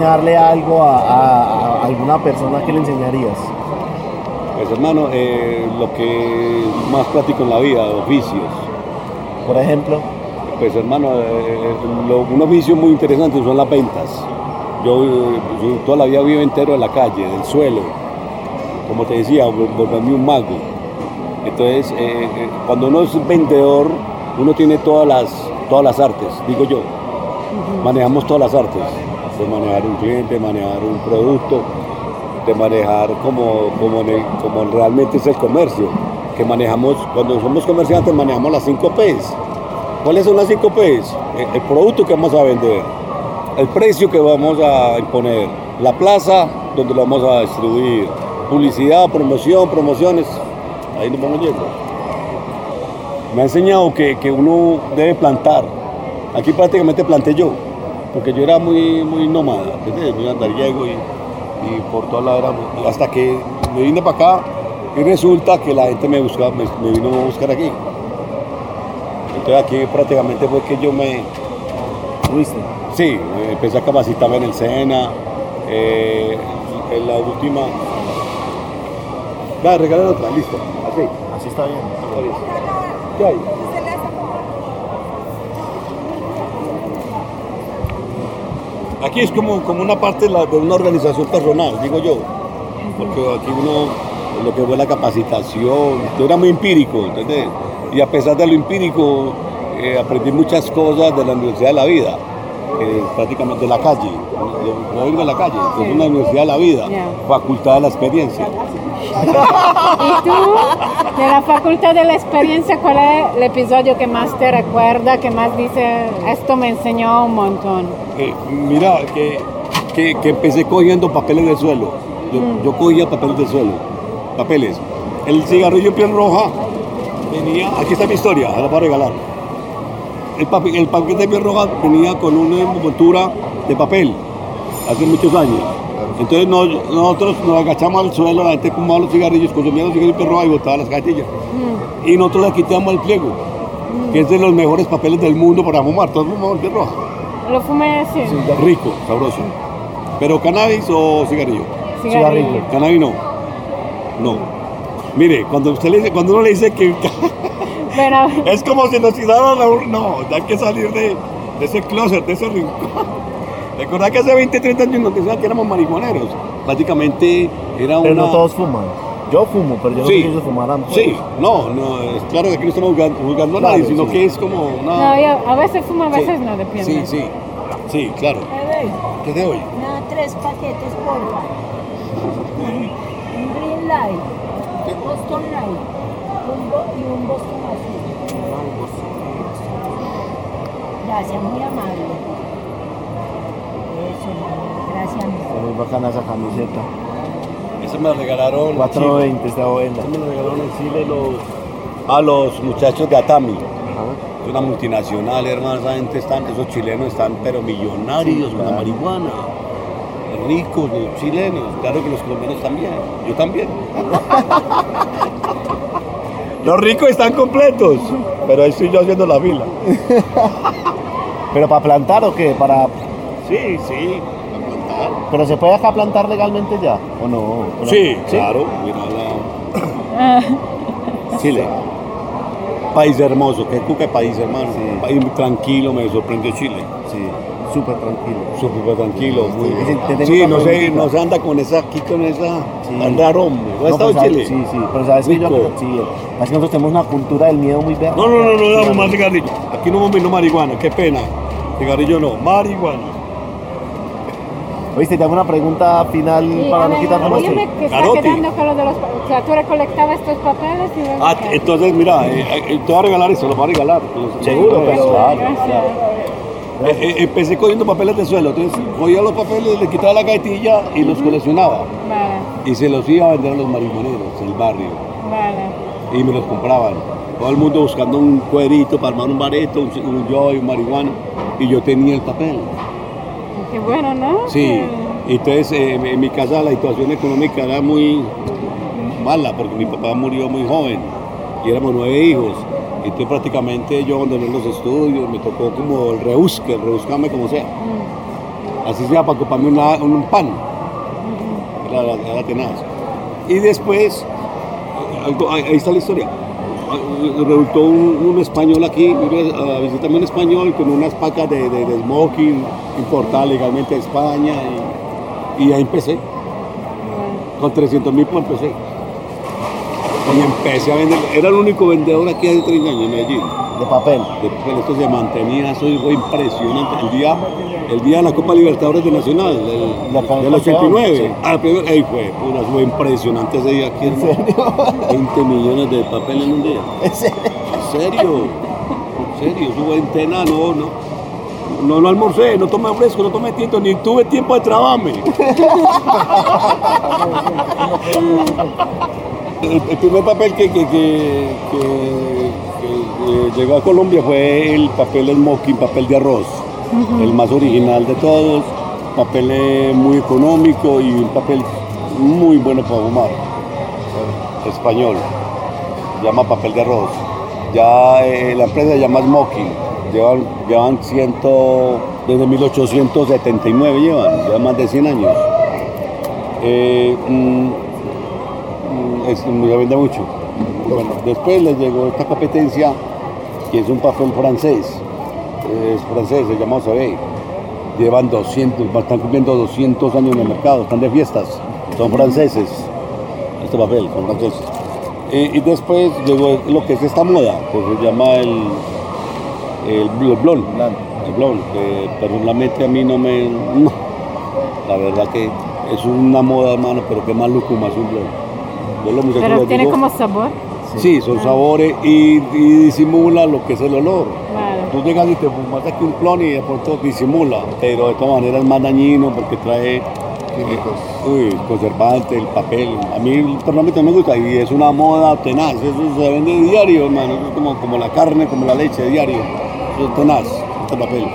enseñarle algo a, a- a alguna persona, ¿qué le enseñarías? Pues hermano, eh, lo que más práctico en la vida, oficios. Por ejemplo, Pues hermano, eh, lo- un oficio muy interesante son las ventas. Yo, eh, yo toda la vida vivo entero en la calle, del suelo. Como te decía, vol- volverme un mago. Entonces, eh, eh, cuando uno es vendedor, uno tiene todas las, todas las artes, digo yo. Manejamos todas las artes. De manejar un cliente, manejar un producto, de manejar como, como, como realmente es el comercio. Que manejamos, cuando somos comerciantes, manejamos las 5 P's. ¿Cuáles son las 5 P's? El, el producto que vamos a vender, el precio que vamos a imponer, la plaza donde lo vamos a distribuir, publicidad, promoción, promociones. Ahí nos vamos yendo. Me ha enseñado que, que uno debe plantar. Aquí prácticamente planté yo, porque yo era muy, muy nómada, ¿entendés? muy andariego y, y por toda la era, hasta que me vine para acá y resulta que la gente me, buscaba, me, me vino a buscar aquí. Entonces aquí prácticamente fue que yo me, fuiste. sí, empecé a capacitarme en el SENA, eh, en la última... Va, regalar otra, listo, así. Así está bien. ¿Qué hay? Aquí es como, como una parte de, la- de una organización personal, digo yo. Porque aquí uno, lo que fue la capacitación, era muy empírico, ¿entendés? Y a pesar de lo empírico, eh, aprendí muchas cosas de la Universidad de la Vida, eh, prácticamente de la calle. Yo vengo de la calle, es una Universidad de la Vida, facultad de la experiencia. ¿Y tú, de la facultad de la experiencia, cuál es el episodio que más te recuerda, que más dice, esto me enseñó un montón? Eh, mira, que, que, que empecé cogiendo papeles del suelo. Yo, yo cogía papeles del suelo. Papeles. El cigarrillo en piel roja venía. Aquí está mi historia, ahora para regalar. El, papi- el paquete de piel roja venía con una envoltura de papel hace muchos años. Entonces nos- nosotros nos agachamos al suelo, la gente fumaba los cigarrillos, consumía los cigarrillos de roja y botaba las cajetillas. Y nosotros le quitamos el pliego, que es de los mejores papeles del mundo para fumar. Todos fumamos piel roja. Lo fumé así. Rico, sabroso. ¿Pero cannabis o cigarrillo? Cigarrillo. Cannabis no. No. Mire, cuando usted le dice, cuando uno le dice que Bueno, es como si nos tiraran la ur- no, hay que salir de, de ese closet, de ese rincón. Recordad que hace 20, 30 años nos decían que éramos marihuaneros. Prácticamente era Pero una. no todos fuman. Yo fumo, pero yo no sé Sí. si ellos fumarán. pues. Sí, no, no, es claro que aquí no estamos juzgando, juzgando a nadie, sino sí. que es como una. no, yo a veces fumo, a veces Sí. no, depende. Sí, sí, sí, claro. ¿Qué te doy? No, tres paquetes, porfa. Un Green Light, Boston Light un bo- y un Boston Azul. Gracias, muy amable. Gracias. Está muy bacana esa camiseta. Eso me lo regalaron. 420 está buena. Eso me lo regalaron en Chile los, a los muchachos de Atami. Ajá. Es una multinacional, hermano. Esa gente están, esos chilenos están, pero millonarios con la marihuana. Ricos, los chilenos. Claro que los colombianos también. Yo también. los ricos están completos. Pero ahí estoy yo haciendo la fila. ¿Pero para plantar o qué? Para... Sí, sí. ¿Pero se puede acá plantar legalmente ya? ¿O no? ¿O no? Sí, claro. Mira la. Chile. País hermoso, qué cuca país, hermano. Sí. País tranquilo, me sorprendió Chile. Sí, súper tranquilo. Súper tranquilo, muy tengo Sí, no se, no se anda con esa, aquí con esa, Sí. tan raro, hombre. ¿No has No, estado en pues, Chile? Sí, sí, pero sabes que yo sí, es que nosotros tenemos una cultura del miedo muy verde. No, no, no, no, damos más cigarrillo. Aquí no hemos vino marihuana, qué pena. Cigarrillo no, marihuana. Oíste, te hago una pregunta final Sí, para no ver, quitarnos más tiempo. que está Carote. quedando con lo de los... O sea, tú recolectabas estos papeles y luego... Ah, entonces, mira, eh, eh, te voy a regalar eso, lo voy a regalar. Los- Seguro, los- pero claro, claro. Eh, eh, empecé cogiendo papeles de suelo, entonces cogía los papeles, le quitaba la gaitilla y los coleccionaba. Vale, Y se los iba a vender a los marihuaneros del barrio. vale. y me los compraban. Todo el mundo buscando un cuerito para armar un bareto, un, un yo y un marihuana. Y yo tenía el papel. Qué bueno, ¿no? Sí. Entonces eh, en mi casa la situación económica era muy mala porque mi papá murió muy joven y éramos nueve hijos. Entonces prácticamente yo abandoné los estudios, me tocó como el rebusque, el rebuscarme como sea. así sea para una- un pan. Era, era- tenaz. Y después, ahí está la historia. Resultó un, español aquí, a visitarme un español con unas pacas de, de, smoking importadas legalmente de España y, y ahí empecé. Con 300 mil pues empecé. Y empecé a vender, era el único vendedor aquí hace 30 años en Medellín. De papel. De papel, esto se mantenía, eso fue impresionante. El día, el día de la Copa Libertadores de Nacional, del, La del campeón, 89. sí. Ah, ahí fue, pura, fue impresionante ese día aquí. ¿En serio? 20 millones de papel en un día. ¿En serio? ¿En serio? ¿En serio? No, no. No, no almorcé, no tomé fresco, no tomé tinto, ni tuve tiempo de trabajarme. El, el primer papel que, que, que- eh, llegó a Colombia fue el papel smoking, papel de arroz. El más original de todos, papel eh, muy económico y un papel muy bueno para fumar. Español, llama papel de arroz. Ya eh, la empresa se llama Smoking, llevan, llevan ciento, desde 1879 llevan, llevan más de 100 años. Eh, Mm, es, me vende mucho. Bueno, después les llegó esta competencia, que es un papel francés. Es francés, se llama OCB. Llevan 200, están cumpliendo 200 años en el mercado, están de fiestas. Son franceses, este papel, son franceses. Y después llegó lo que es esta moda, que se llama el, el, el blond. El blond, que personalmente a mí no me... no. La verdad que es una moda, hermano, pero qué más lucuma es un blond. Yo Pero tiene digo, como sabor. Sí, son sabores y, y disimula lo que es el olor. Claro. Tú llegas y te fumas aquí un clon y de pronto disimula, pero de todas maneras es más dañino porque trae Químicos. uy, conservante, el papel. A mí personalmente me gusta y es una moda tenaz. Eso se vende diario, hermano. Como, como la carne, como la leche diario. Eso es tenaz, este papel.